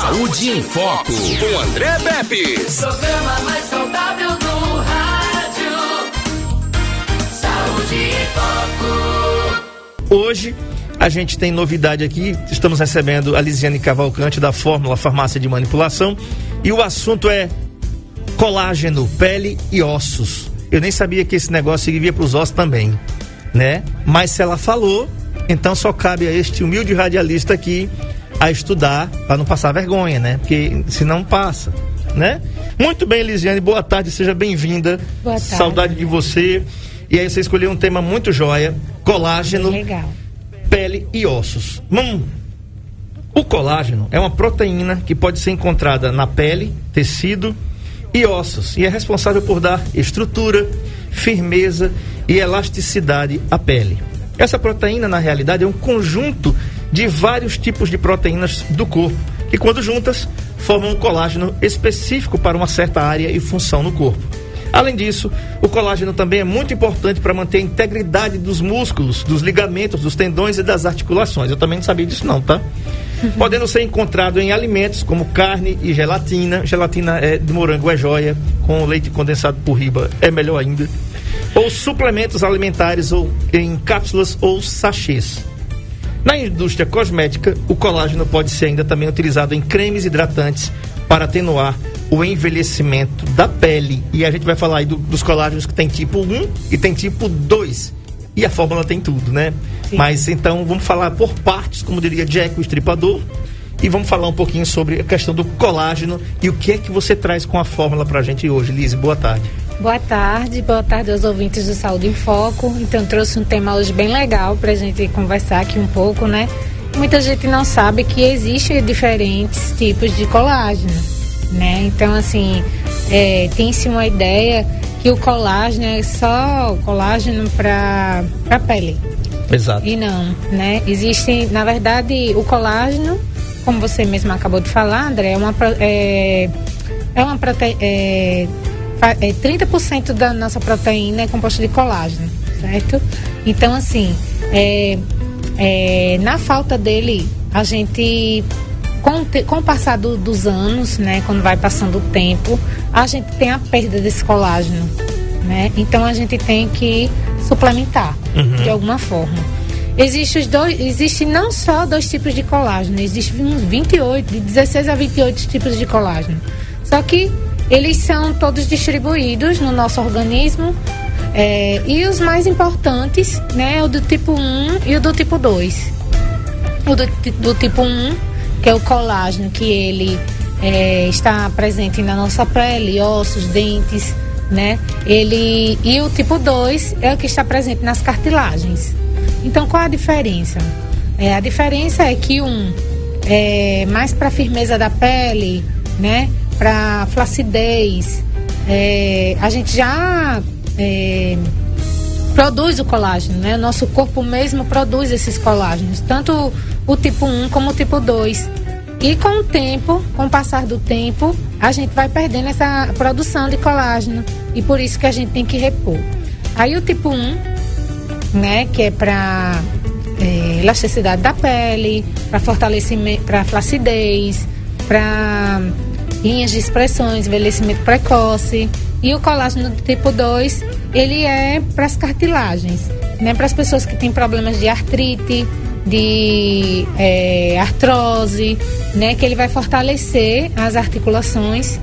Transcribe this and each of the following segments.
Saúde em Foco, com André Pepe. Programa mais saudável do rádio. Saúde em Foco. Hoje a gente tem novidade aqui. Estamos recebendo a Lisiane Cavalcante da Fórmula Farmácia de Manipulação e o assunto é colágeno, pele e ossos. Eu nem sabia que esse negócio servia para os ossos também, né? Mas se ela falou, então só cabe a este humilde radialista aqui a estudar para não passar vergonha, né? Porque senão passa, né? Muito bem, Elisiane, boa tarde, seja bem-vinda. Boa tarde. Saudade de você. E aí você escolheu um tema muito joia, colágeno, Legal. pele e ossos. Hum, o colágeno é uma proteína que pode ser encontrada na pele, tecido e ossos e é responsável por dar estrutura, firmeza e elasticidade à pele. Essa proteína, na realidade, é um conjunto de vários tipos de proteínas do corpo que, quando juntas, formam um colágeno específico para uma certa área e função no corpo. Além disso, o colágeno também é muito importante para manter a integridade dos músculos, dos ligamentos, dos tendões e das articulações. Eu também não sabia disso não, tá? Podendo ser encontrado em alimentos como carne e gelatina. Gelatina é de morango é joia, com leite condensado por riba é melhor ainda. Ou suplementos alimentares ou em cápsulas ou sachês. Na indústria cosmética, o colágeno pode ser ainda também utilizado em cremes hidratantes para atenuar o envelhecimento da pele. E a gente vai falar aí do- dos colágenos que tem tipo 1 e tem tipo 2. E a fórmula tem tudo, né? Mas então vamos falar por partes, como diria Jack, o estripador. E vamos falar um pouquinho sobre a questão do colágeno e o que é que você traz com a fórmula pra gente hoje. Lise, boa tarde. Boa tarde, boa tarde aos ouvintes do Saúde em Foco. Então trouxe um tema hoje bem legal para a gente conversar aqui um pouco, né? Muita gente não sabe que existem diferentes tipos de colágeno, né? Então assim, é, tem-se uma ideia que o colágeno é só colágeno para a pele. Exato. E não, né? Existe, na verdade, o colágeno, como você mesmo acabou de falar, André, é uma, é, é uma prote, é, é 30% da nossa proteína é composta de colágeno, certo? Então, assim, é, é, na falta dele, a gente, com, com o passar do- dos anos, né, quando vai passando o tempo, a gente tem a perda desse colágeno, né? Então, a gente tem que suplementar de alguma forma. Existe, os dois, existe não só dois tipos de colágeno, existe uns 28, de 16 a 28 tipos de colágeno. Só que eles são todos distribuídos no nosso organismo é, e os mais importantes, né, o do tipo 1 e o do tipo 2. O do, do tipo 1, que é o colágeno, que ele é, está presente na nossa pele, ossos, dentes, né? Ele, e o tipo 2 é o que está presente nas cartilagens. Então, qual a diferença? É, a diferença é que um é mais para firmeza da pele, né? Para flacidez. É, a gente já é, produz o colágeno, né? O nosso corpo mesmo produz esses colágenos, tanto o tipo 1 como o tipo 2. E com o tempo, com o passar do tempo, a gente vai perdendo essa produção de colágeno. E por isso que a gente tem que repor. Aí o tipo 1, né, que é para elasticidade da pele, para fortalecimento, para flacidez, para linhas de expressões, envelhecimento precoce. E o colágeno do tipo 2, ele é para as cartilagens, né, para as pessoas que têm problemas de artrite, de é, artrose, né, que ele vai fortalecer as articulações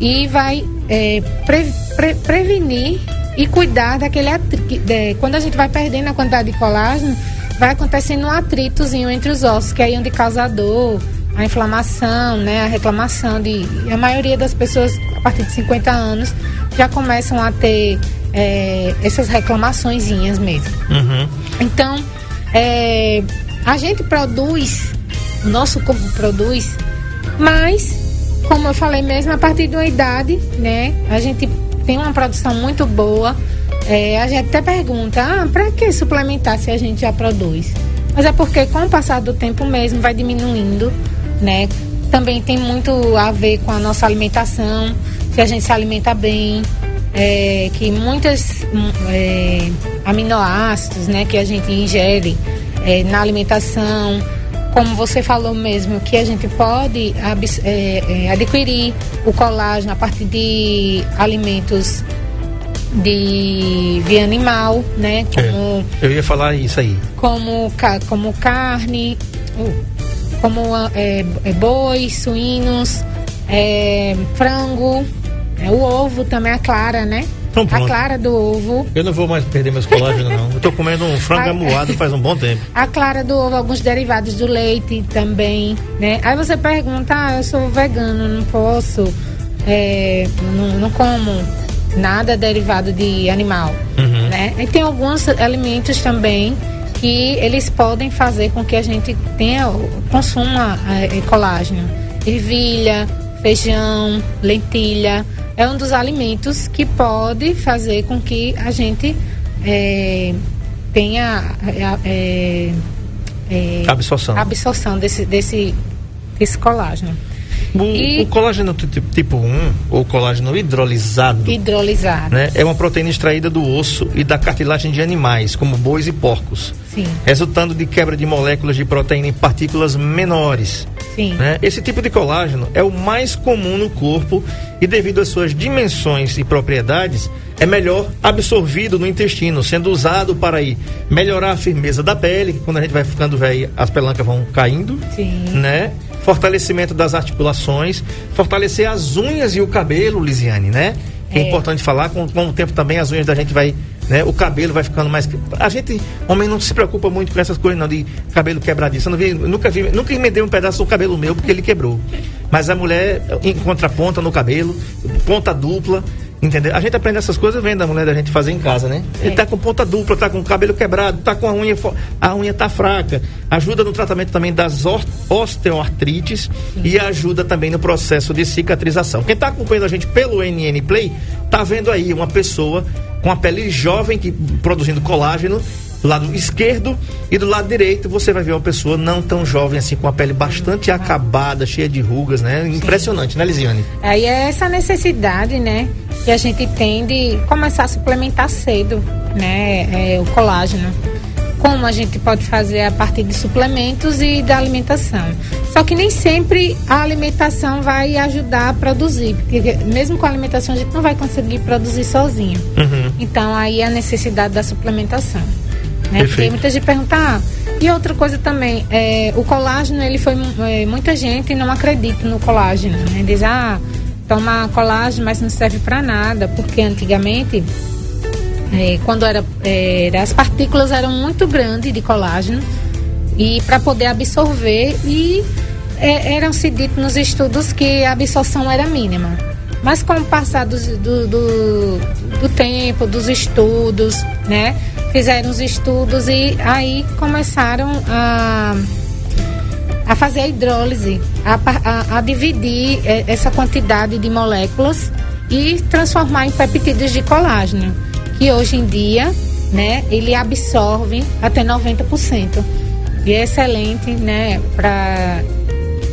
e vai é, pre- pre- prevenir e cuidar daquele atrito. Quando a gente vai perdendo a quantidade de colágeno, vai acontecendo um atritozinho entre os ossos, que é aí onde causa dor, a inflamação, né, a reclamação de. A maioria das pessoas, a partir de 50 anos, já começam a ter é, essas reclamaçõezinhas mesmo. Uhum. Então, é, a gente produz, o nosso corpo produz, mas, como eu falei mesmo, a partir de uma idade, né, a gente tem uma produção muito boa. É, a gente até pergunta, ah, para que suplementar se a gente já produz? Mas é porque com o passar do tempo mesmo vai diminuindo, né? Também tem muito a ver com a nossa alimentação, se a gente se alimenta bem, é, que muitas hum, é, aminoácidos, né, que a gente ingere é, na alimentação, como você falou mesmo, que a gente pode é, é, adquirir o colágeno a partir de alimentos de, de animal, né? Como, É, eu ia falar isso aí. como, como carne, uh, como é, é, bois, suínos, é, frango, é, o ovo também, a clara, né? Então a clara do ovo. Eu não vou mais perder meus colágenos, não. Eu tô comendo um frango amuado faz um bom tempo. A clara do ovo, alguns derivados do leite também, né? Aí você pergunta, ah, eu sou vegano, não posso, é, não, não como nada derivado de animal, Uhum. né? E tem alguns alimentos também que eles podem fazer com que a gente tenha, consuma é, colágeno. Ervilha, feijão, lentilha, é um dos alimentos que pode fazer com que a gente é, tenha é, é, é, Absorção. absorção desse, desse, desse colágeno. O, E- o colágeno ti- tipo 1, ou colágeno hidrolisado, Hidrolisado. né, é uma proteína extraída do osso e da cartilagem de animais, como bois e porcos, Sim, resultando de quebra de moléculas de proteína em partículas menores. sim. né? Esse tipo de colágeno é o mais comum no corpo e, devido às suas dimensões e propriedades, é melhor absorvido no intestino, sendo usado para aí melhorar a firmeza da pele, que quando a gente vai ficando velho, as pelancas vão caindo, Sim. né? Fortalecimento das articulações, fortalecer as unhas e o cabelo, Lisiane, né? É, É. importante falar, com, com o tempo também as unhas da gente vai, né? O cabelo vai ficando mais. A gente, homem, não se preocupa muito com essas coisas, não, de cabelo quebradiço. Eu não vi, nunca vi, nunca emendei um pedaço do cabelo meu porque ele quebrou. Mas a mulher encontra ponta no cabelo, ponta dupla. Entendeu? A gente aprende essas coisas vendo a mulher da gente fazer em casa, né? Ele É. tá com ponta dupla, tá com o cabelo quebrado, tá com a unha, a unha tá fraca. Ajuda no tratamento também das osteoartrites e ajuda também no processo de cicatrização. Quem tá acompanhando a gente pelo NN Play, tá vendo aí uma pessoa com a pele jovem que produzindo colágeno do lado esquerdo e do lado direito você vai ver uma pessoa não tão jovem assim com a pele bastante acabada, cheia de rugas, né? Impressionante, né, Lisiane? Aí é essa necessidade, né, que a gente tem de começar a suplementar cedo, né, é, o colágeno. Como a gente pode fazer a partir de suplementos e da alimentação. Só que nem sempre a alimentação vai ajudar a produzir, porque mesmo com a alimentação a gente não vai conseguir produzir sozinho. Uhum. Então aí a necessidade da suplementação. Né? Porque Perfeito. muita gente pergunta, ah, e outra coisa também, é, o colágeno, ele foi. é, muita gente não acredita no colágeno, né? Diz, ah, toma colágeno, mas não serve para nada, porque antigamente, é, quando era, era. As partículas eram muito grandes de colágeno e para poder absorver e é, eram-se dito nos estudos que a absorção era mínima. Mas com o passar dos- do, do, do tempo, dos estudos, né? Fizeram os estudos e aí começaram a, a fazer a hidrólise, a, a- a dividir eh, essa quantidade de moléculas e transformar em peptídeos de colágeno, que hoje em dia, né, ele absorve até 90%. E é excelente, né, para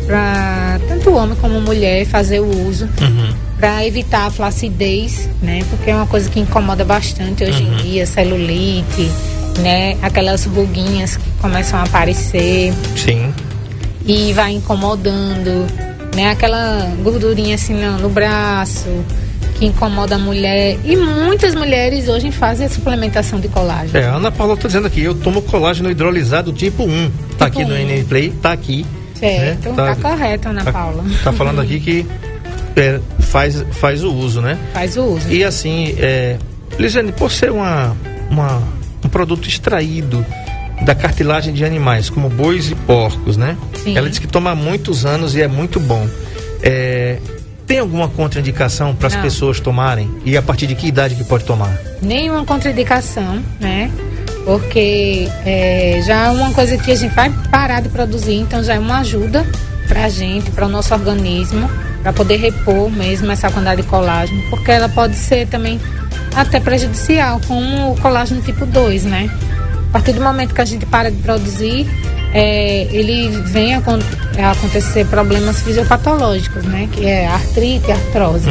para tanto homem como mulher fazer o uso Uhum. para evitar a flacidez, né? Porque é uma coisa que incomoda bastante hoje em dia, celulite, né? Aquelas ruguinhas que começam a aparecer Sim. e vai incomodando, né? Aquela gordurinha assim no, no braço que incomoda a mulher. E muitas mulheres hoje fazem a suplementação de colágeno. É, a Ana Paula tá dizendo aqui, eu tomo colágeno hidrolisado tipo 1. Tá Tipo aqui no 1. NN Play, tá aqui. Certo, né? tá, correto, Ana tá- Paula. Tá falando aqui que é, faz, faz o uso, né? Faz o uso. E assim, é, Lisiane, por ser uma, uma- um produto extraído da cartilagem de animais, como bois e porcos, né? Sim. Ela diz que toma muitos anos e é muito bom. É, tem alguma contraindicação para as pessoas tomarem? E a partir de que idade que pode tomar? nenhuma contraindicação, né? Porque é, já é uma coisa que a gente vai parar de produzir, então já é uma ajuda pra gente, para o nosso organismo, para poder repor mesmo essa quantidade de colágeno, porque ela pode ser também até prejudicial, como o colágeno tipo 2, né? A partir do momento que a gente para de produzir, é, ele vem a, a acontecer problemas fisiopatológicos, né? Que é artrite, artrose,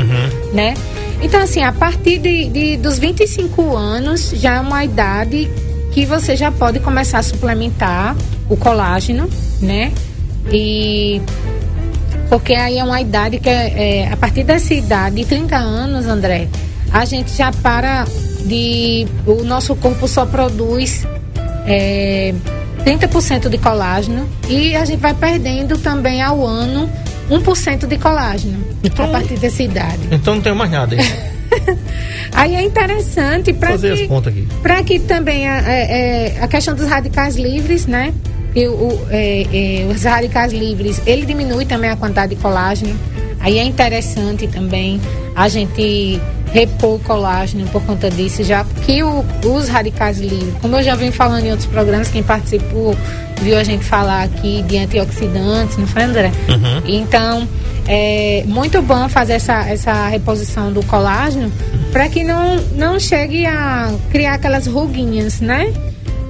né? Então, assim, a partir de, de- dos 25 anos, já é uma idade que você já pode começar a suplementar o colágeno, né? E porque aí é uma idade que é, é, a partir dessa idade, de 30 anos, André, a gente já para de. O nosso corpo só produz é, 30% de colágeno e a gente vai perdendo também ao ano 1% de colágeno Então- a partir dessa idade. Então não tem mais nada aí. Aí é interessante para que, pra que também a, é, é, a questão dos radicais livres, né? E o, o, é, é, os radicais livres, ele diminui também a quantidade de colágeno. Aí é interessante também a gente repor o colágeno por conta disso, já que o- os radicais livres, como eu já vim falando em outros programas, quem participou viu a gente falar aqui de antioxidantes, não foi, André? Então, é muito bom fazer essa, essa reposição do colágeno para que não, não chegue a criar aquelas ruguinhas, né?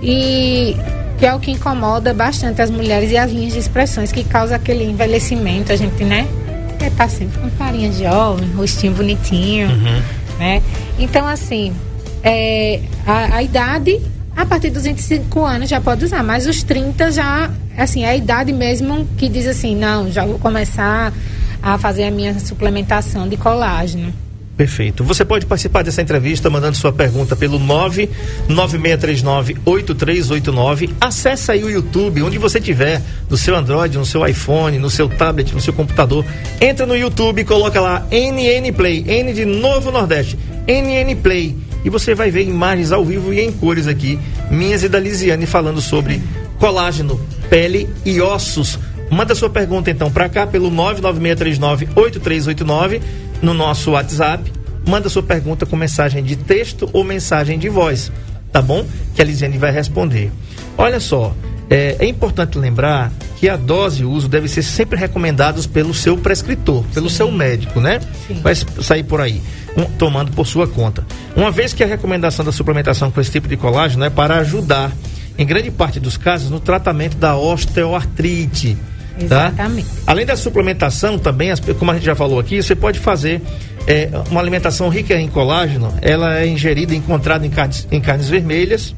E que é o que incomoda bastante as mulheres e as linhas de expressões que causa aquele envelhecimento, a gente, né? É, tá sempre com carinha jovem, rostinho bonitinho, né? Então, assim, é, a, a idade, a partir dos 25 anos já pode usar, mas os 30 já, assim, é a idade mesmo que diz assim, não, já vou começar a fazer a minha suplementação de colágeno. Perfeito. Você pode participar dessa entrevista mandando sua pergunta pelo 996398389. Acesse aí o YouTube, onde você tiver, no seu Android, no seu iPhone, no seu tablet, no seu computador. Entra no YouTube e coloca lá NN Play, N de Novo Nordeste, NN Play. E você vai ver imagens ao vivo e em cores aqui, minhas e da Lisiane falando sobre colágeno, pele e ossos. Manda sua pergunta então para cá pelo 996398389 no nosso WhatsApp. Manda sua pergunta com mensagem de texto ou mensagem de voz, tá bom? Que a Lisiane vai responder. Olha só, é, é importante lembrar que a dose e o uso devem ser sempre recomendados pelo seu prescritor, pelo seu médico, né? Sim. Vai sair por aí, um- tomando por sua conta. Uma vez que a recomendação da suplementação com esse tipo de colágeno é para ajudar, em grande parte dos casos, no tratamento da osteoartrite. Tá? Exatamente. Além da suplementação, também, como a gente já falou aqui, você pode fazer é, uma alimentação rica em colágeno. Ela é ingerida e encontrada em carnes, em carnes vermelhas,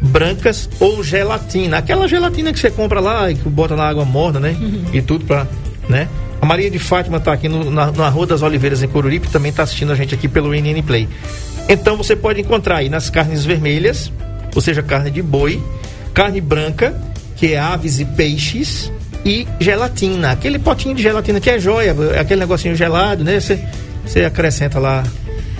brancas ou gelatina. Aquela gelatina que você compra lá e que bota na água morna, né? E tudo pra. Né? A Maria de Fátima está aqui no- na, na Rua das Oliveiras, em Coruripe, também está assistindo a gente aqui pelo NN Play. Então você pode encontrar aí nas carnes vermelhas, ou seja, carne de boi, carne branca, que é aves e peixes, e gelatina. Aquele potinho de gelatina que é joia, aquele negocinho gelado, né? Você, acrescenta lá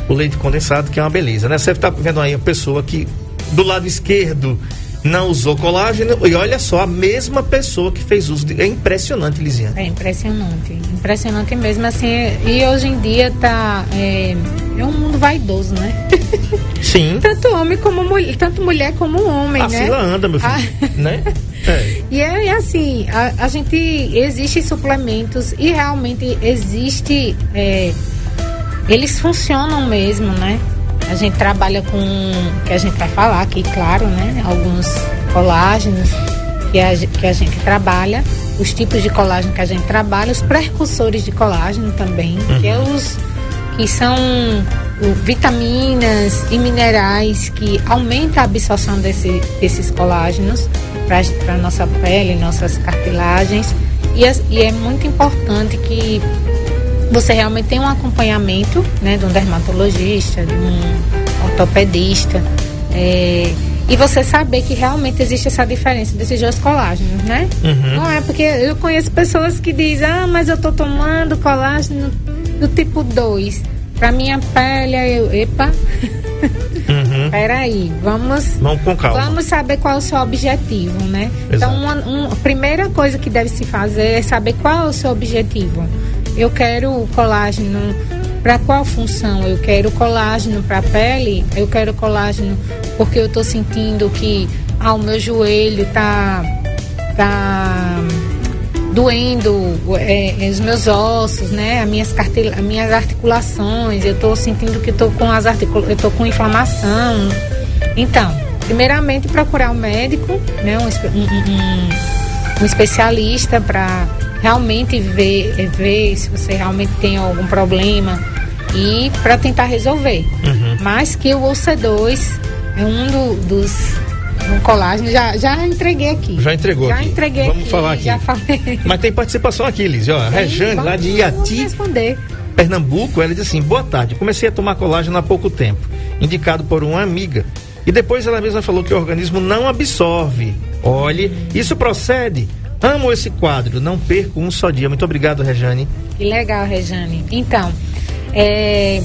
o leite condensado, que é uma beleza, né? Você está vendo aí uma pessoa que do lado esquerdo não usou colágeno, e olha só, a mesma pessoa que fez uso. De, é impressionante, Lisiane. É impressionante, impressionante mesmo assim. E hoje em dia tá é, é um mundo vaidoso, né? Sim. tanto homem como mulher, tanto mulher como homem, A né? fila anda, meu filho. Ah. Né? É. E é, é assim, a, a gente existe suplementos e realmente existe, é, eles funcionam mesmo, né? A gente trabalha com, que a gente vai falar aqui, claro, né? Alguns colágenos que a, que a gente trabalha, os tipos de colágeno que a gente trabalha, os precursores de colágeno também, que é os que são vitaminas e minerais que aumentam a absorção desse- desses colágenos para a nossa pele, nossas cartilagens. E, as- e é muito importante que você realmente tenha um acompanhamento né, de um dermatologista, de um ortopedista. é, e você saber que realmente existe essa diferença desses dois colágenos, né? Não é porque eu conheço pessoas que dizem, ah, mas eu tô tomando colágeno do tipo 2. Pra minha pele, eu, epa, Uhum. peraí, vamos Vamos com calma. Vamos saber qual é o seu objetivo, né? Exato. Então, uma, um- a primeira coisa que deve se fazer é saber qual é o seu objetivo. Eu quero colágeno para qual função? Eu quero colágeno para pele? Eu quero colágeno porque eu estou sentindo que ah, o meu joelho tá tá doendo é, os meus ossos, né? As minhas, as minhas articulações, eu estou sentindo que estou com as articula... eu tô com inflamação. Então, primeiramente procurar um médico, né? Um, um- um- especialista para realmente ver, é, ver se você realmente tem algum problema e para tentar resolver. Mas que o OC2 é um do- dos um colágeno. Já, já entreguei aqui. Já entregou já aqui. entreguei Vamos aqui, falar aqui. Já falei. Mas tem participação aqui, Liz. Ó, Rejane, lá de Iati, responder. Pernambuco, ela diz assim: Boa tarde, comecei a tomar colágeno há pouco tempo, indicado por uma amiga. E depois ela mesma falou que o organismo não absorve. Olhe, isso procede. Amo esse quadro, não perco um só dia. Muito obrigado, Rejane. Que legal, Rejane. Então, é,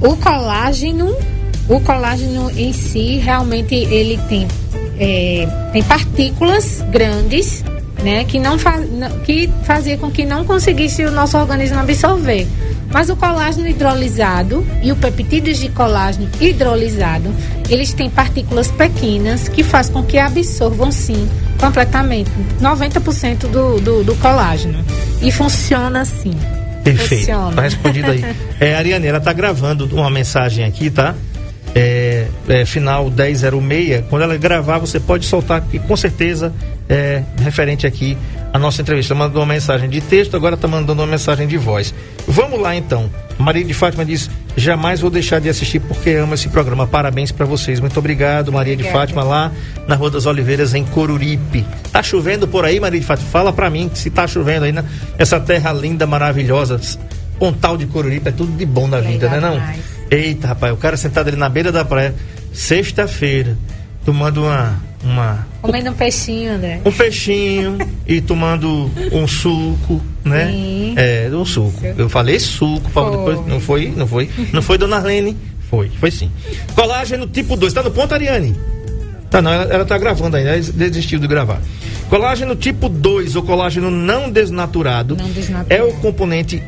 o colágeno, o colágeno em si, realmente ele tem, é, tem partículas grandes, né, que não que fazia com que não conseguisse o nosso organismo absorver. Mas o colágeno hidrolisado e o peptídeos de colágeno hidrolisado, eles têm partículas pequenas que faz com que absorvam sim completamente 90% do, do, do colágeno. E funciona assim. Perfeito. Funciona. Tá respondido aí. É, Ariane, ela tá gravando uma mensagem aqui, tá? É, é, final 1006. Quando ela gravar, você pode soltar, que com certeza é referente aqui à nossa entrevista. Ela mandou uma mensagem de texto, agora tá mandando uma mensagem de voz. Vamos lá então. Maria de Fátima diz: jamais vou deixar de assistir porque amo esse programa. Parabéns para vocês. Muito obrigado, Maria de Obrigada. Fátima, lá na Rua das Oliveiras, em Coruripe. Tá chovendo por aí, Maria de Fátima? Fala para mim se tá chovendo aí nessa terra linda, maravilhosa. Pontal de Coruripe é tudo de bom na vida, né Legal não? demais. Eita, rapaz, o cara sentado ali na beira da praia, sexta-feira, tomando uma, uma Comendo um peixinho, André. um peixinho e tomando um suco, né? Sim. É, um suco. Eu falei suco, Paulo, Foi. depois não foi, não foi. Não foi Dona Arlene? Foi, foi sim. Colágeno tipo 2, tá no ponto, Ariane? Tá, não, ela, ela tá gravando ainda, desistiu de gravar. Colágeno tipo 2 ou colágeno não desnaturado, Não desnaturado. é o componente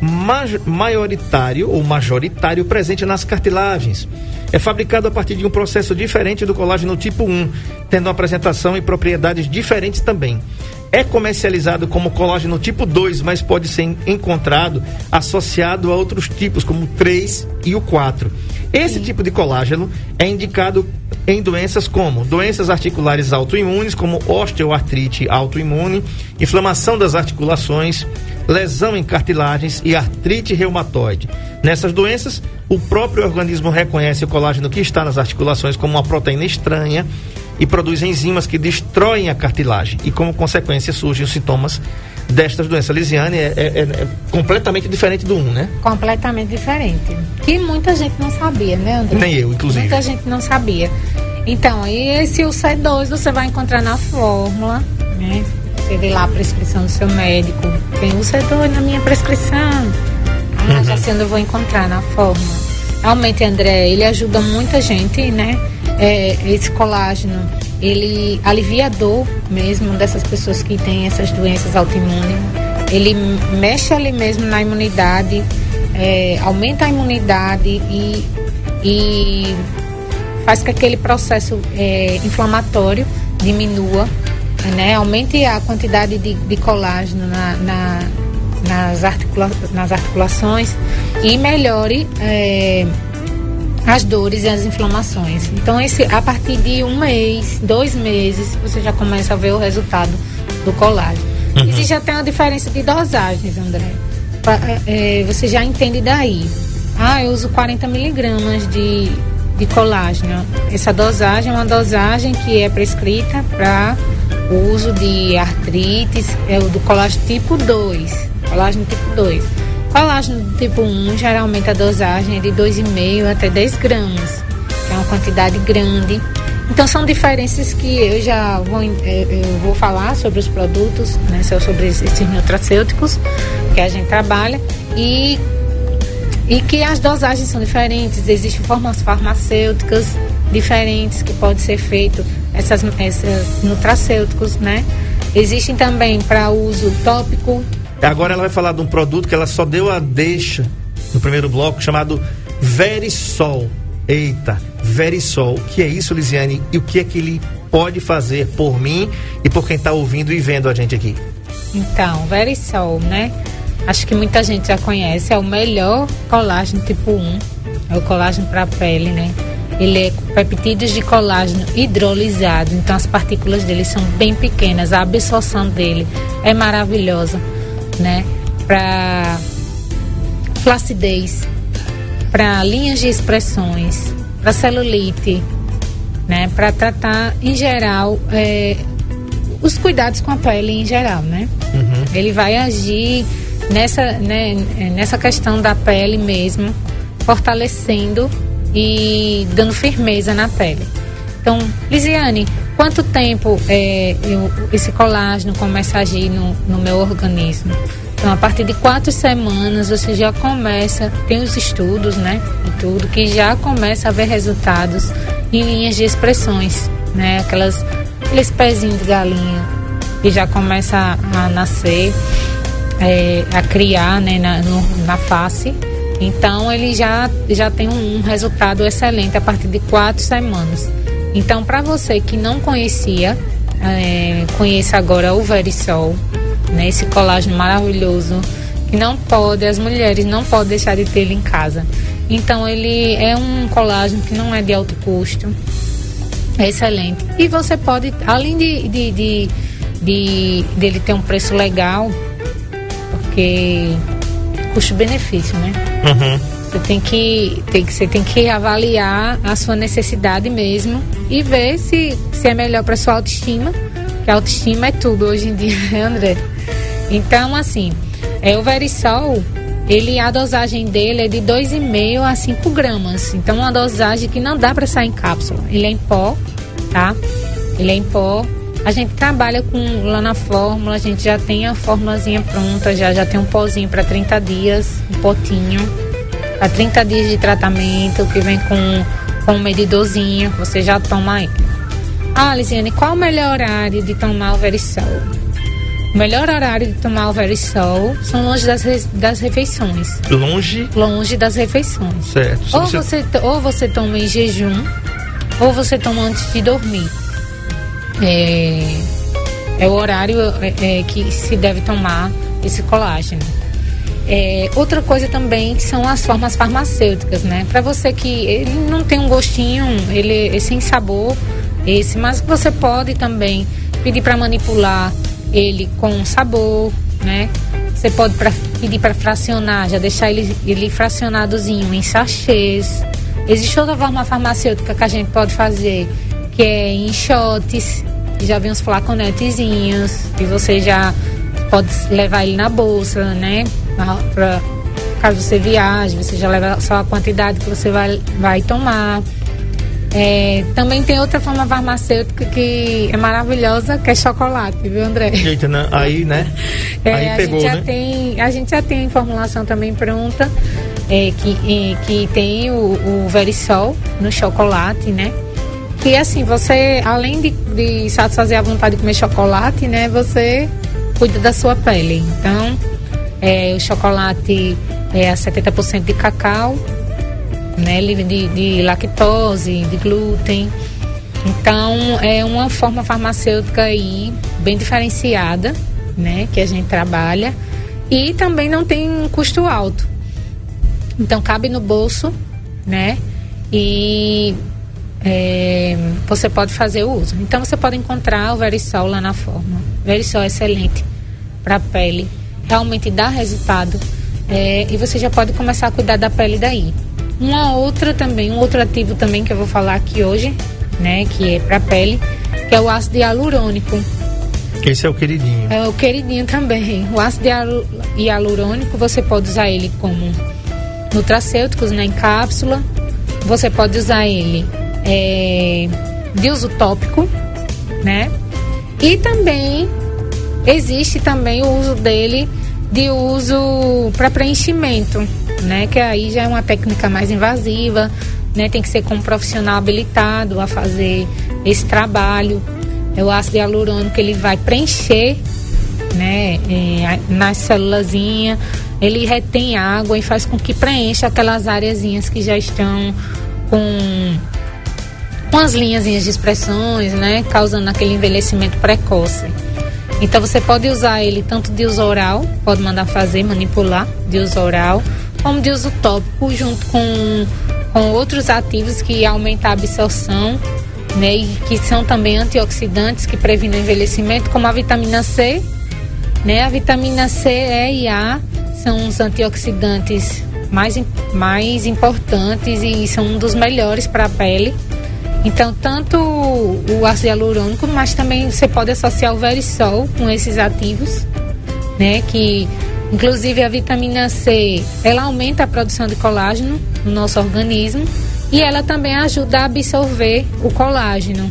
maioritário ou majoritário presente nas cartilagens. É fabricado a partir de um processo diferente do colágeno tipo 1, tendo apresentação e propriedades diferentes também. É comercializado como colágeno tipo 2, mas pode ser encontrado associado a outros tipos, como o 3 e o 4. Esse tipo de colágeno é indicado em doenças como doenças articulares autoimunes, como osteoartrite autoimune, inflamação das articulações, lesão em cartilagens e artrite reumatoide. Nessas doenças, o próprio organismo reconhece o colágeno que está nas articulações como uma proteína estranha e produz enzimas que destroem a cartilagem. E como consequência surgem os sintomas destas doenças. Lisiane é, é- é- completamente diferente do 1, né? Completamente diferente. Que muita gente não sabia, né, André? Nem eu, inclusive. Muita gente não sabia. Então, e esse o C2 você vai encontrar na fórmula, né? Você vê lá a prescrição do seu médico. Tem o C2 na minha prescrição. Ah, já sei onde eu vou encontrar na fórmula. Realmente, André, ele ajuda muita gente, né? É, esse colágeno, ele alivia a dor mesmo dessas pessoas que têm essas doenças autoimunes. Ele mexe ali mesmo na imunidade, é, aumenta a imunidade e, e faz com que aquele processo é, inflamatório diminua, né? aumente a quantidade de, de colágeno na, na- nas, articula nas articulações e melhore é, as dores e as inflamações. Então, esse, a partir de um mês, dois meses, você já começa a ver o resultado do colágeno. Existe até uma diferença de dosagens, André. Pa- é, você já entende daí. Ah, eu uso 40 miligramas de, de colágeno. Essa dosagem é uma dosagem que é prescrita para o uso de artrites, é o do colágeno tipo 2. Colágeno tipo 2. Colágeno tipo 1, geralmente a dosagem é de 2,5 até 10 gramas, que é uma quantidade grande. Então são diferenças que eu já vou, eh, eu vou falar sobre os produtos, né, so- sobre esses nutracêuticos que a gente trabalha e e que as dosagens são diferentes, existem formas farmacêuticas diferentes que pode ser feito essas essas nutracêuticos, né? Existem também para uso tópico, Agora ela vai falar de um produto que ela só deu a deixa no primeiro bloco, chamado Verisol. Eita, Verisol. O que é isso, Lisiane? E o que é que ele pode fazer por mim e por quem está ouvindo e vendo a gente aqui? Então, Verisol, né? Acho que muita gente já conhece, é o melhor colágeno tipo 1. É o colágeno para a pele, né? Ele é peptídeos de colágeno hidrolisado, então as partículas dele são bem pequenas, a absorção dele é maravilhosa, né? Para flacidez, para linhas de expressões, para celulite, né? Para tratar em geral é, os cuidados com a pele em geral, né? Uhum. Ele vai agir nessa, né, nessa questão da pele mesmo, fortalecendo e dando firmeza na pele. Então, Lisiane, quanto tempo é, eu, esse colágeno começa a agir no, no meu organismo? Então, a partir de quatro semanas, você já começa, tem os estudos, né? E tudo, que já começa a ver resultados em linhas de expressões, né? Aquelas, aqueles pezinhos de galinha que já começa a, a nascer, é, a criar, né? Na, no, na face. Então, ele já, já tem um, um resultado excelente a partir de quatro semanas. Então, para você que não conhecia, é, conheça agora o Verisol, né? Esse colágeno maravilhoso que não pode, as mulheres não podem deixar de ter ele em casa. Então ele é um colágeno que não é de alto custo, é excelente. E você pode, além de, de, de, de dele ter um preço legal, porque custo-benefício, né? Uhum. Você tem que, tem que, você tem que avaliar a sua necessidade mesmo e ver se, se é melhor para sua autoestima, que autoestima é tudo hoje em dia, né, André? Então, assim, é o Verisol, ele a dosagem dele é de 2,5 a 5 gramas. Então, uma dosagem que não dá para sair em cápsula. Ele é em pó, tá? Ele é em pó. A gente trabalha com lá na fórmula, a gente já tem a fórmulazinha pronta, já já tem um pozinho para 30 dias, um potinho para 30 dias de tratamento que vem com com um medidorzinho, você já toma aí. Ah, Lisiane, qual o melhor horário de tomar o Verisol? O melhor horário de tomar o Verisol são longe das, re- das refeições. Longe, Longe das refeições. certo. Ou você- você, ou você toma em jejum, ou você toma antes de dormir. É, é o horário é, é, que se deve tomar esse colágeno. É, outra coisa também são as formas farmacêuticas, né? Para você que ele não tem um gostinho, ele é sem sabor, esse, mas você pode também pedir para manipular ele com sabor, né? Você pode pra, pedir para fracionar, já deixar ele, ele fracionadozinho em sachês. Existe outra forma farmacêutica que a gente pode fazer, que é em shots, já vem uns flaconetezinhos, e você já pode levar ele na bolsa, né? Pra, caso você viaje, você já leva só a quantidade que você vai, vai tomar. É, também tem outra forma farmacêutica que é maravilhosa, que é chocolate, viu, André? Eita, aí, né? É, aí a, pegou, gente já né? tem, a gente já tem formulação também pronta, é, que, é, que tem o, o Verisol no chocolate, né? Que assim, você, além de, de satisfazer a vontade de comer chocolate, né? Você cuida da sua pele. Então, é, o chocolate é a 70% de cacau, né? Livre de, de lactose, de glúten. Então, é uma forma farmacêutica aí bem diferenciada, né? Que a gente trabalha. E também não tem um custo alto. Então, cabe no bolso, né? E é, você pode fazer o uso. Então, você pode encontrar o Verisol lá na forma. Verisol é excelente para a pele. Realmente dá resultado. É, e você já pode começar a cuidar da pele daí. Uma outra também, um outro ativo também que eu vou falar aqui hoje, né? Que é para pele, que é o ácido hialurônico. Esse é o queridinho. É o queridinho também. O ácido hialu- hialurônico, você pode usar ele como nutracêuticos, né, em cápsula. Você pode usar ele é, de uso tópico, né? E também existe também o uso dele de uso para preenchimento, né? Que aí já é uma técnica mais invasiva, né? Tem que ser com um profissional habilitado a fazer esse trabalho. É o ácido hialurônico, ele vai preencher, né? é, nas célulazinhas, ele retém água e faz com que preencha aquelas areazinhas que já estão com com as linhazinhas de expressões, né, causando aquele envelhecimento precoce. Então você pode usar ele tanto de uso oral, pode mandar fazer, manipular de uso oral, como de uso tópico, junto com, com outros ativos que aumentam a absorção, né, e que são também antioxidantes que previnem o envelhecimento, como a vitamina C, né? A vitamina C, E e A são os antioxidantes mais, mais importantes e são um dos melhores para a pele. Então, tanto o ácido hialurônico, mas também você pode associar o verisol com esses ativos, né? Que inclusive a vitamina C, ela aumenta a produção de colágeno no nosso organismo e ela também ajuda a absorver o colágeno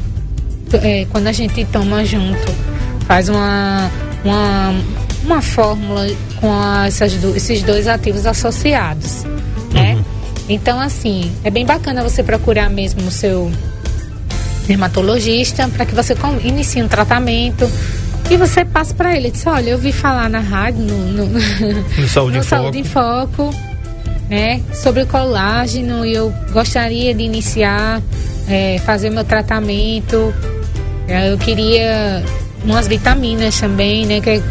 é, quando a gente toma junto. Faz uma, uma, uma fórmula com essas do, esses dois ativos associados, né? Uhum. Então, assim, é bem bacana você procurar mesmo o seu dermatologista para que você inicie um tratamento e você passe para ele. Diz, olha, eu vi falar na rádio, no, no, no Saúde, no em, Saúde Foco. em Foco, né, sobre o colágeno e eu gostaria de iniciar, é, fazer meu tratamento. É, eu queria umas vitaminas também, né, que,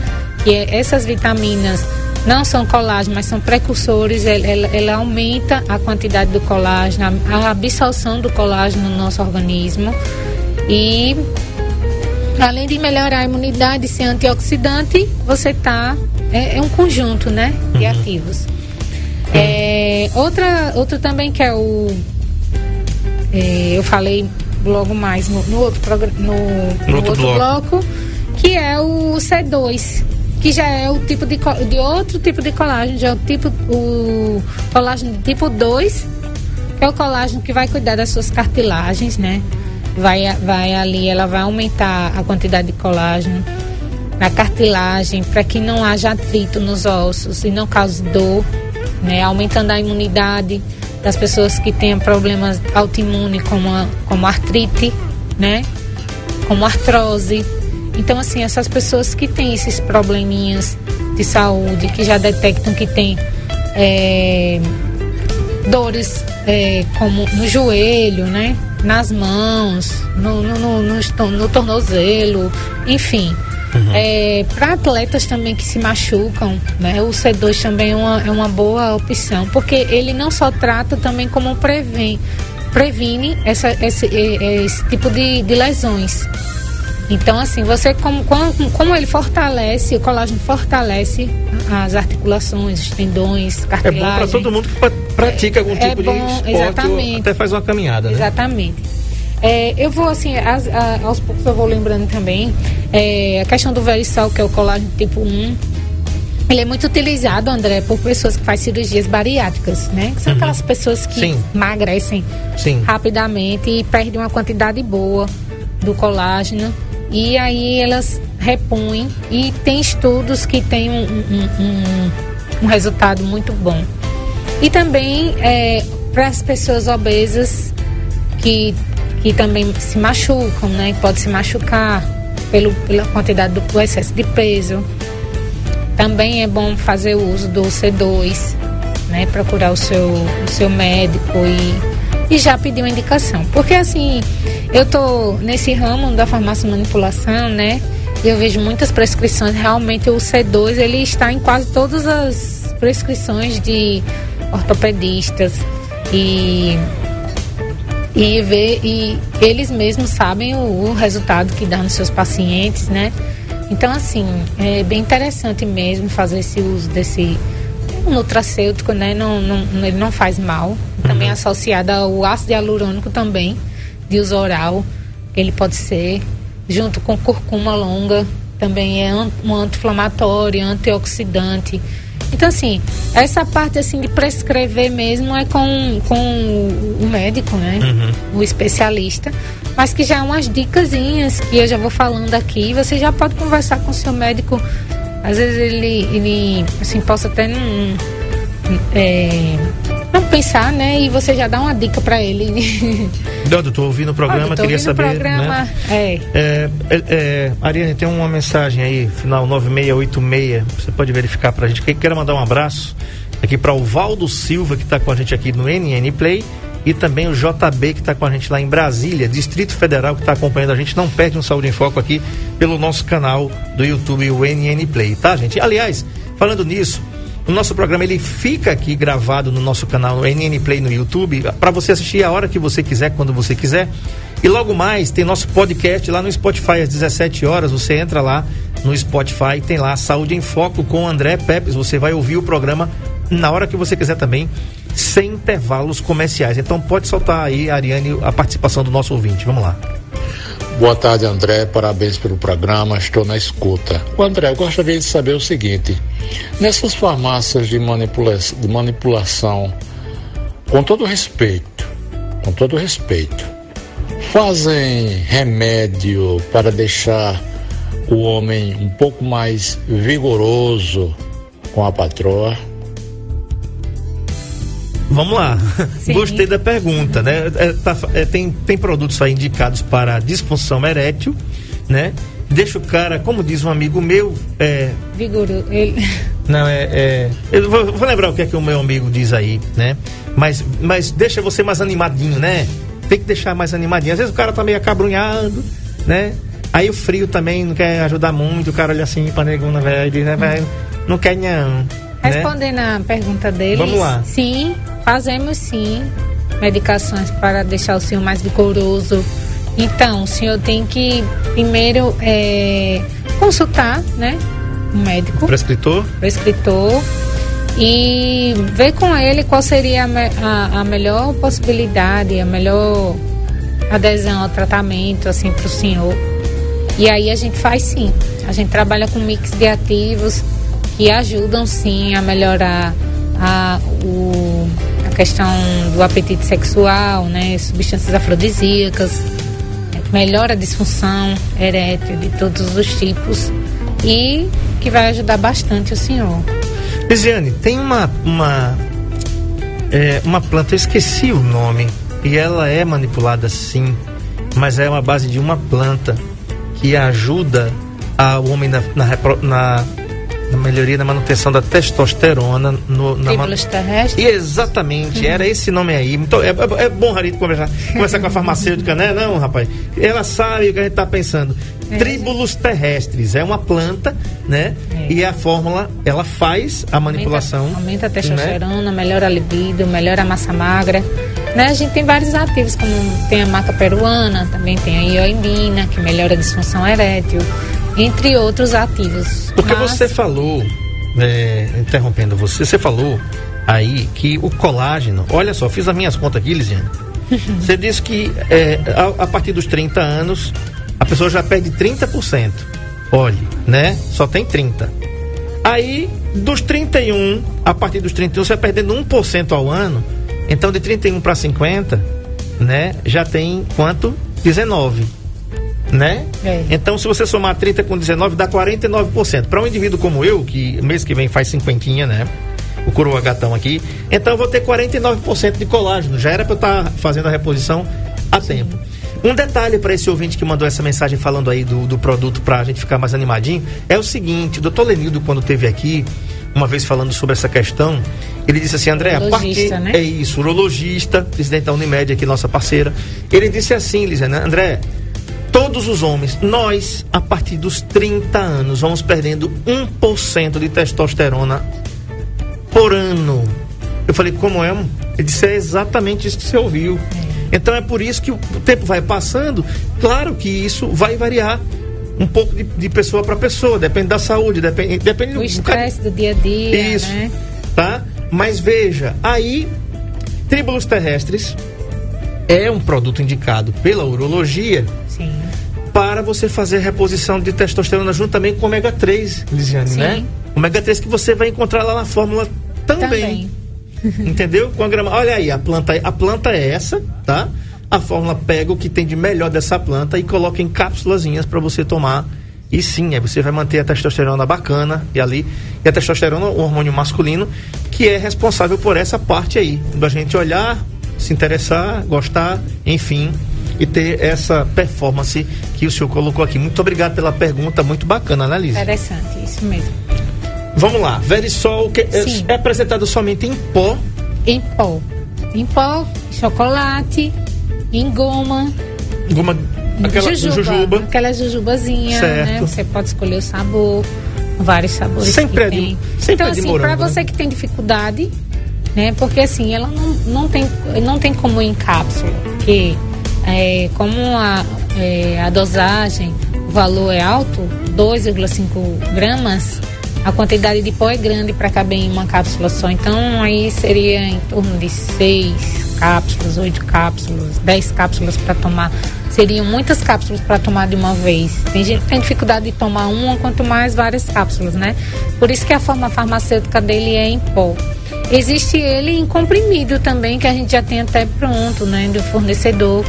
que essas vitaminas não são colágeno, mas são precursores, ela, ela, ela, aumenta a quantidade do colágeno, a absorção do colágeno no nosso organismo e além de melhorar a imunidade e ser antioxidante, você tá é, é um conjunto, né, de uhum. ativos. É, outra, outro também que é o é, eu falei logo mais no, no outro no, no, no, outro, outro bloco. bloco, que é o C2 que já é o tipo de, de outro tipo de colágeno, já é o tipo o colágeno tipo 2, que é o colágeno que vai cuidar das suas cartilagens, né? Vai, vai ali, ela vai aumentar a quantidade de colágeno na cartilagem para que não haja atrito nos ossos e não cause dor, né? Aumentando a imunidade das pessoas que têm problemas autoimunes como, como artrite, né? Como artrose então, assim, essas pessoas que têm esses probleminhas de saúde, que já detectam que tem é, dores é, como no joelho, né? Nas mãos, no, no, no, no tornozelo, enfim. Uhum. É, Para atletas também que se machucam, né, o C2 também é uma, é uma boa opção, porque ele não só trata também como previne, previne essa, esse, esse tipo de, de lesões. Então, assim, você como, como, como, ele fortalece, o colágeno fortalece as articulações, os tendões, cartilagem. É bom para todo mundo que pratica algum é, tipo é bom, de esporte exatamente, até faz uma caminhada, né? Exatamente. É, eu vou, assim, as, a, aos poucos eu vou lembrando também é, a questão do verisol, que é o colágeno tipo 1. Ele é muito utilizado, André, por pessoas que fazem cirurgias bariátricas, né? Que são uhum. aquelas pessoas que Sim. emagrecem Sim. rapidamente e perdem uma quantidade boa do colágeno e aí elas repõem e tem estudos que têm um, um, um, um resultado muito bom. E também é, para as pessoas obesas que, que também se machucam, né? Pode se machucar pelo, pela quantidade do excesso de peso. Também é bom fazer o uso do C2, né? Procurar o seu, o seu médico e e já pedir uma indicação. Porque assim, eu tô nesse ramo da farmácia manipulação, né? E eu vejo muitas prescrições, realmente o C2 ele está em quase todas as prescrições de ortopedistas e e ver e eles mesmos sabem o, o resultado que dá nos seus pacientes, né? Então assim, é bem interessante mesmo fazer esse uso desse nutracêutico, né? Não, não, ele não faz mal. Também uhum. associado ao ácido hialurônico também, de uso oral, ele pode ser, junto com curcuma longa, também é um anti-inflamatório, antioxidante. Então, assim, essa parte assim de prescrever mesmo é com, com o médico, né? Uhum. O especialista. Mas que já é umas dicasinhas que eu já vou falando aqui. Você já pode conversar com o seu médico às vezes ele, ele assim, possa até não, é, pensar, né? E você já dá uma dica para ele. Dodo, tô ouvindo o programa, Olha, queria saber. Programa, né? é. É, é, é, Ariane, tem uma mensagem aí, final 9686. Você pode verificar pra gente. Quero mandar um abraço aqui para o Valdo Silva, que está com a gente aqui no NN Play e também o JB que está com a gente lá em Brasília, Distrito Federal que está acompanhando a gente. Não perde um Saúde em Foco aqui pelo nosso canal do YouTube, o NN Play, tá, gente? Aliás, falando nisso, o nosso programa ele fica aqui gravado no nosso canal NN Play no YouTube para você assistir a hora que você quiser, quando você quiser. E logo mais tem nosso podcast lá no Spotify às 17 horas. Você entra lá no Spotify, tem lá Saúde em Foco com André Pepes. Você vai ouvir o programa na hora que você quiser também, sem intervalos comerciais. Então pode soltar aí, Ariane, a participação do nosso ouvinte. Vamos lá. Boa tarde, André. Parabéns pelo programa. Estou na escuta. O André, eu gostaria de saber o seguinte: nessas farmácias de, manipula de manipulação, com todo respeito, com todo respeito, fazem remédio para deixar o homem um pouco mais vigoroso com a patroa? Vamos lá. Sim. Gostei da pergunta, né? É, tá- é, tem, tem produtos aí indicados para disfunção erétil, né? Deixa o cara, como diz um amigo meu, é, Vigoro, ele. Não, é. é- eu vou, vou lembrar o que é que o meu amigo diz aí, né? Mas, mas deixa você mais animadinho, né? Tem que deixar mais animadinho. Às vezes o cara tá meio acabrunhado, né? Aí o frio também não quer ajudar muito, o cara olha assim pra negona, velho, e diz, né, velho, não quer não. Né? Respondendo a pergunta deles. Vamos lá. Sim, fazemos sim medicações para deixar o senhor mais vigoroso. Então, o senhor tem que primeiro é, consultar, né? Um médico, Prescritor? prescritor, e ver com ele qual seria a, me- a- a melhor possibilidade, a melhor adesão ao tratamento, assim, para o senhor. E aí a gente faz sim. A gente trabalha com mix de ativos que ajudam sim a melhorar a, o, a questão do apetite sexual, né? Substâncias afrodisíacas, melhora a disfunção erétil de todos os tipos e que vai ajudar bastante o senhor. Lisiane, tem uma. Uma, é, uma planta, eu esqueci o nome, e ela é manipulada sim, mas é uma base de uma planta que ajuda o homem na, na, na- na melhoria da manutenção da testosterona no, na Tríbulos terrestres. Exatamente, era esse nome aí. Então, é, é, é bom, Rarito, conversar, conversar com a farmacêutica, né? Não, rapaz. Ela sabe o que a gente tá pensando. É. Tríbulos terrestres é uma planta, né? É. E a fórmula, ela faz a manipulação. Aumenta, aumenta a né? testosterona, melhora a libido, melhora a massa magra. Né? A gente tem vários ativos, como tem a maca peruana, também tem a ioimbina, que melhora a disfunção erétil, entre outros ativos. Porque Mas- você falou, é, interrompendo você, você falou aí que o colágeno, olha só, fiz as minhas contas aqui, Lisiane. Você disse que é, a, a partir dos 30 anos a pessoa já perde 30%. Olhe, né? Só tem 30. Aí, dos 31, a partir dos 31, você vai perdendo 1% ao ano. Então, de 31 para 50, né? Já tem quanto? 19. Né? É. Então, se você somar 30 com 19, dá 49%. Para um indivíduo como eu, que mês que vem faz cinquentinha, né? O coroa gatão aqui. Então, eu vou ter 49% de colágeno. Já era para eu estar fazendo a reposição a tempo. Um detalhe para esse ouvinte que mandou essa mensagem falando aí do, do produto para a gente ficar mais animadinho é o seguinte: o doutor Lenildo, quando esteve aqui, uma vez falando sobre essa questão, ele disse assim: André. Urologista, né? É isso, urologista, presidente da Unimed aqui, nossa parceira. Ele disse assim, Lisiane, André, todos os homens, nós, a partir dos 30 anos, vamos perdendo 1% de testosterona por ano. Eu falei, como é? Ele disse, é exatamente isso que você ouviu. Então é por isso que o tempo vai passando. Claro que isso vai variar um pouco de, de pessoa para pessoa, depende da saúde, depende, depende O do- estresse do dia a dia, isso, né? tá? Mas veja, aí, tríbulos terrestres é um produto indicado pela urologia Sim. para você fazer reposição de testosterona junto também com ômega 3, Lisiane, Sim. né? Ômega 3 que você vai encontrar lá na fórmula também. Também. Entendeu? Com a grama. Olha aí, a planta, a planta é essa, tá? A fórmula pega o que tem de melhor dessa planta e coloca em cápsulazinhas para você tomar. E sim, aí você vai manter a testosterona bacana e ali. E a testosterona, o hormônio masculino, que é responsável por essa parte aí. Da gente olhar, se interessar, gostar, enfim, e ter essa performance que o senhor colocou aqui. Muito obrigado pela pergunta, muito bacana, né, Liz? Interessante, isso mesmo. Vamos lá, Verisol, que é, Sim. é apresentado somente em pó. Em pó. Em pó, chocolate, em goma, Goma, aquela jujuba, jujuba. Aquela jujubazinha, Certo. né? Você pode escolher o sabor, vários sabores Sempre é de- tem. sempre então, é assim, para né? você que tem dificuldade, né? Porque assim, ela não, não, tem, não tem como em cápsula, porque é, como a, é, a dosagem, o valor é alto, 2,5 gramas, a quantidade de pó é grande para caber em uma cápsula só. Então aí seria em torno de seis cápsulas, oito cápsulas, dez cápsulas para tomar. Seriam muitas cápsulas para tomar de uma vez. Tem gente que tem dificuldade de tomar uma, quanto mais várias cápsulas, né? Por isso que a forma farmacêutica dele é em pó. Existe ele em comprimido também, que a gente já tem até pronto, né, do fornecedor.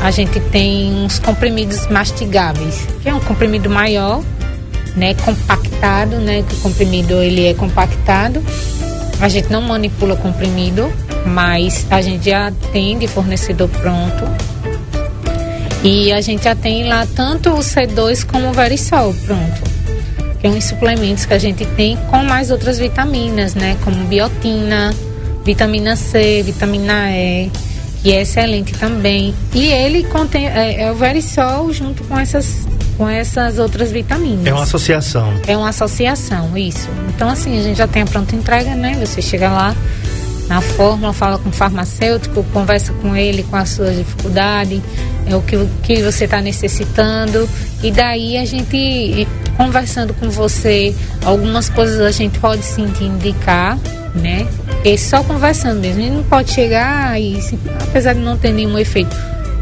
A gente tem uns comprimidos mastigáveis, que é um comprimido maior, né, compactado, né, que o comprimido ele é compactado. A gente não manipula comprimido, mas a gente já tem de fornecedor pronto. E a gente já tem lá tanto o C2 como o Verisol pronto. Que é uns suplementos que a gente tem com mais outras vitaminas, né? Como biotina, vitamina C, vitamina E, que é excelente também. E ele contém é, é o Verisol junto com essas com essas outras vitaminas. É uma associação. É uma associação, isso. Então, assim, a gente já tem a pronta entrega, né? Você chega lá na fórmula, fala com o farmacêutico, conversa com ele com as suas dificuldades, é o que, o que você está necessitando. E daí a gente, conversando com você, algumas coisas a gente pode sim te indicar, né? E só conversando mesmo. A gente não pode chegar e, apesar de não ter nenhum efeito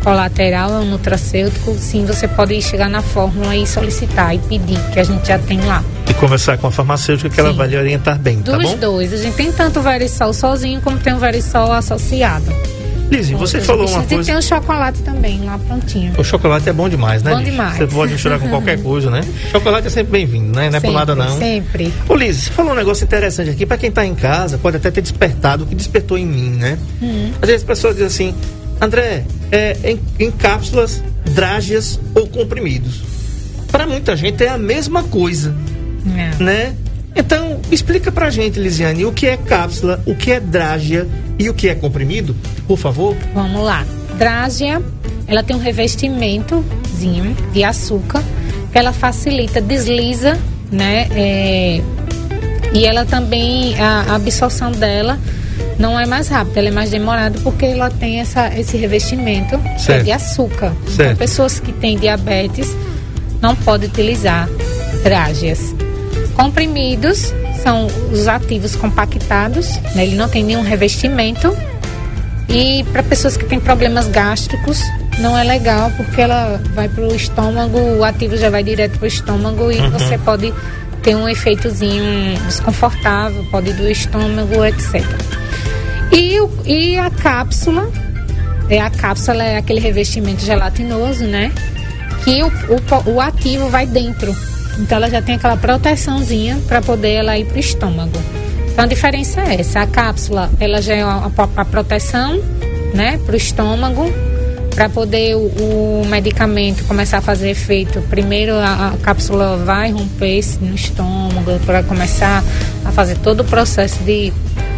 colateral é um nutracêutico, sim, você pode chegar na fórmula e solicitar e pedir, que a gente já tem lá. E conversar com a farmacêutica que sim. ela vai lhe orientar bem, Dos tá bom? Dos dois. A gente tem tanto o Verisol sozinho como tem o Verisol associado. Lizzie, você falou uma coisa. Tem o chocolate também lá prontinho. O chocolate é bom demais, né? Bom demais. Você pode misturar com qualquer coisa, né? Chocolate é sempre bem-vindo, né? Não é sempre, por nada não. Sempre. Ô Lizzie, você falou um negócio interessante aqui. Para quem tá em casa, pode até ter despertado o que despertou em mim, né? Hum. Às vezes as pessoas dizem assim, André, é, em, em cápsulas, drágeas ou comprimidos. Para muita gente é a mesma coisa, é. né? Então, explica pra gente, Lisiane, o que é cápsula, o que é drágia e o que é comprimido, por favor. Vamos lá. Drágia, ela tem um revestimentozinho de açúcar, que ela facilita, desliza, né? É, e ela também, a, a absorção dela não é mais rápida, ela é mais demorada porque ela tem essa, esse revestimento é de açúcar. Então, certo. Então, pessoas que têm diabetes não podem utilizar drágeas. Comprimidos são os ativos compactados, né? ele não tem nenhum revestimento. E para pessoas que têm problemas gástricos, não é legal porque ela vai para o estômago, o ativo já vai direto para o estômago e uhum. você pode ter um efeitozinho desconfortável, pode ir do estômago, etc. E, e a cápsula, é a cápsula é aquele revestimento gelatinoso, né? Que o, o, o ativo vai dentro. Então ela já tem aquela proteçãozinha para poder ela ir para o estômago. Então a diferença é essa. A cápsula, ela já é a, a proteção, né, para o estômago, para poder o, o, medicamento começar a fazer efeito. Primeiro a, a cápsula vai romper no estômago para começar a fazer todo o processo de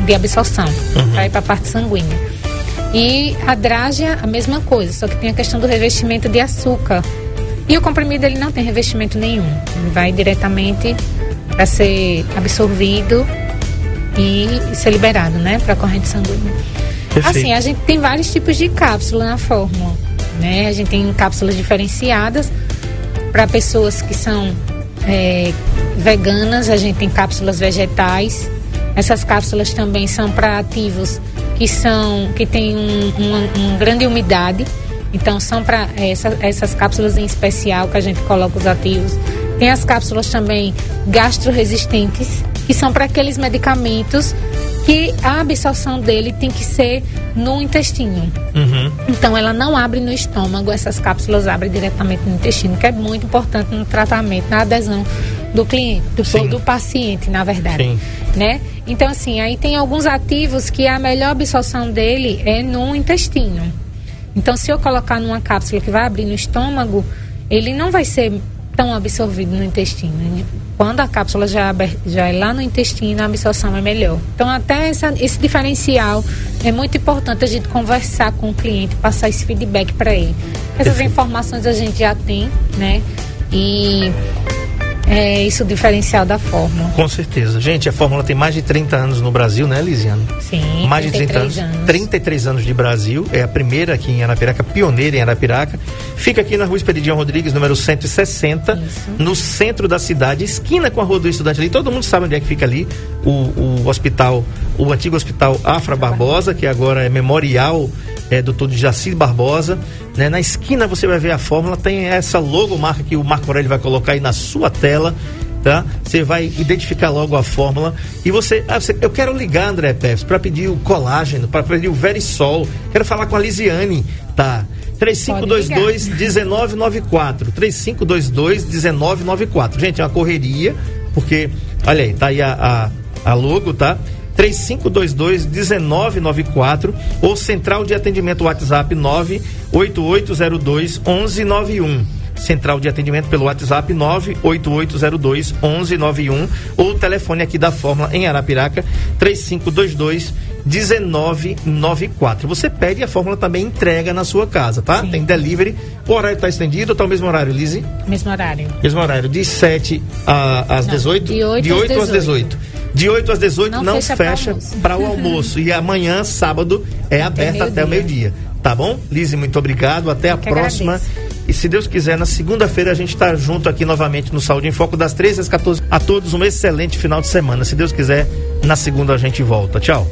de absorção, uhum. para ir para a parte sanguínea. E a drágia, a mesma coisa, só que tem a questão do revestimento de açúcar. E o comprimido ele não tem revestimento nenhum, ele vai diretamente para ser absorvido e ser liberado, né, para a corrente sanguínea. Perfeito. Assim, a gente tem vários tipos de cápsula na fórmula, né? A gente tem cápsulas diferenciadas para pessoas que são é, veganas, a gente tem cápsulas vegetais essas cápsulas também são para ativos que são que têm um, uma, uma grande umidade. Então são para essa, essas cápsulas em especial que a gente coloca os ativos. Tem as cápsulas também gastroresistentes, que são para aqueles medicamentos que a absorção dele tem que ser no intestino. Uhum. Então ela não abre no estômago, essas cápsulas abrem diretamente no intestino, que é muito importante no tratamento, na adesão do cliente, do, do paciente, na verdade. Sim. Né? Então, assim, aí tem alguns ativos que a melhor absorção dele é no intestino. Então, se eu colocar numa cápsula que vai abrir no estômago, ele não vai ser tão absorvido no intestino. Quando a cápsula já, já é lá no intestino, a absorção é melhor. Então, até essa, esse diferencial é muito importante a gente conversar com o cliente, passar esse feedback para ele. Essas informações a gente já tem, né? E é isso o diferencial da fórmula. Com certeza. Gente, a fórmula tem mais de 30 anos no Brasil, né, Lisiane? Sim, mais de 30 anos. anos. 33 anos de Brasil. É a primeira aqui em Arapiraca, pioneira em Arapiraca. Fica aqui na rua Expedidião Rodrigues, número 160, Isso. no centro da cidade, esquina com a Rua do Estudante ali. Todo mundo sabe onde é que fica ali o, o hospital, o antigo hospital Afra Barbosa, que agora é memorial é, do Todo Jaci Barbosa. Né? Na esquina você vai ver a fórmula, tem essa logomarca que o Marco Aurélio vai colocar aí na sua tela. Tá? Você vai identificar logo a fórmula e você, ah, você eu quero ligar André Pérez para pedir o colágeno, para pedir o Verisol, quero falar com a Lisiane, tá? 3522 1994. 3522 1994. Gente, é uma correria, porque olha aí, tá aí a, a, a logo, tá? 3522 1994 ou central de atendimento WhatsApp 98802 1191. Central de atendimento pelo WhatsApp 98802 1191 ou o telefone aqui da Fórmula em Arapiraca 3522 1994. Você pede e a fórmula também entrega na sua casa, tá? Sim. Tem delivery. O horário está estendido ou tá o mesmo horário, Lizzie? Mesmo horário. Mesmo horário, de 7 às 18? De 8, de 8 às 18. De 8 às 18 não, não fecha para o almoço. e amanhã, sábado, é aberto até o meio-dia. Tá bom? Lise, muito obrigado. Até Eu a próxima. Agradeço. E se Deus quiser, na segunda-feira a gente está junto aqui novamente no Saúde em Foco, das 13 às 14. A todos um excelente final de semana. Se Deus quiser, na segunda a gente volta. Tchau.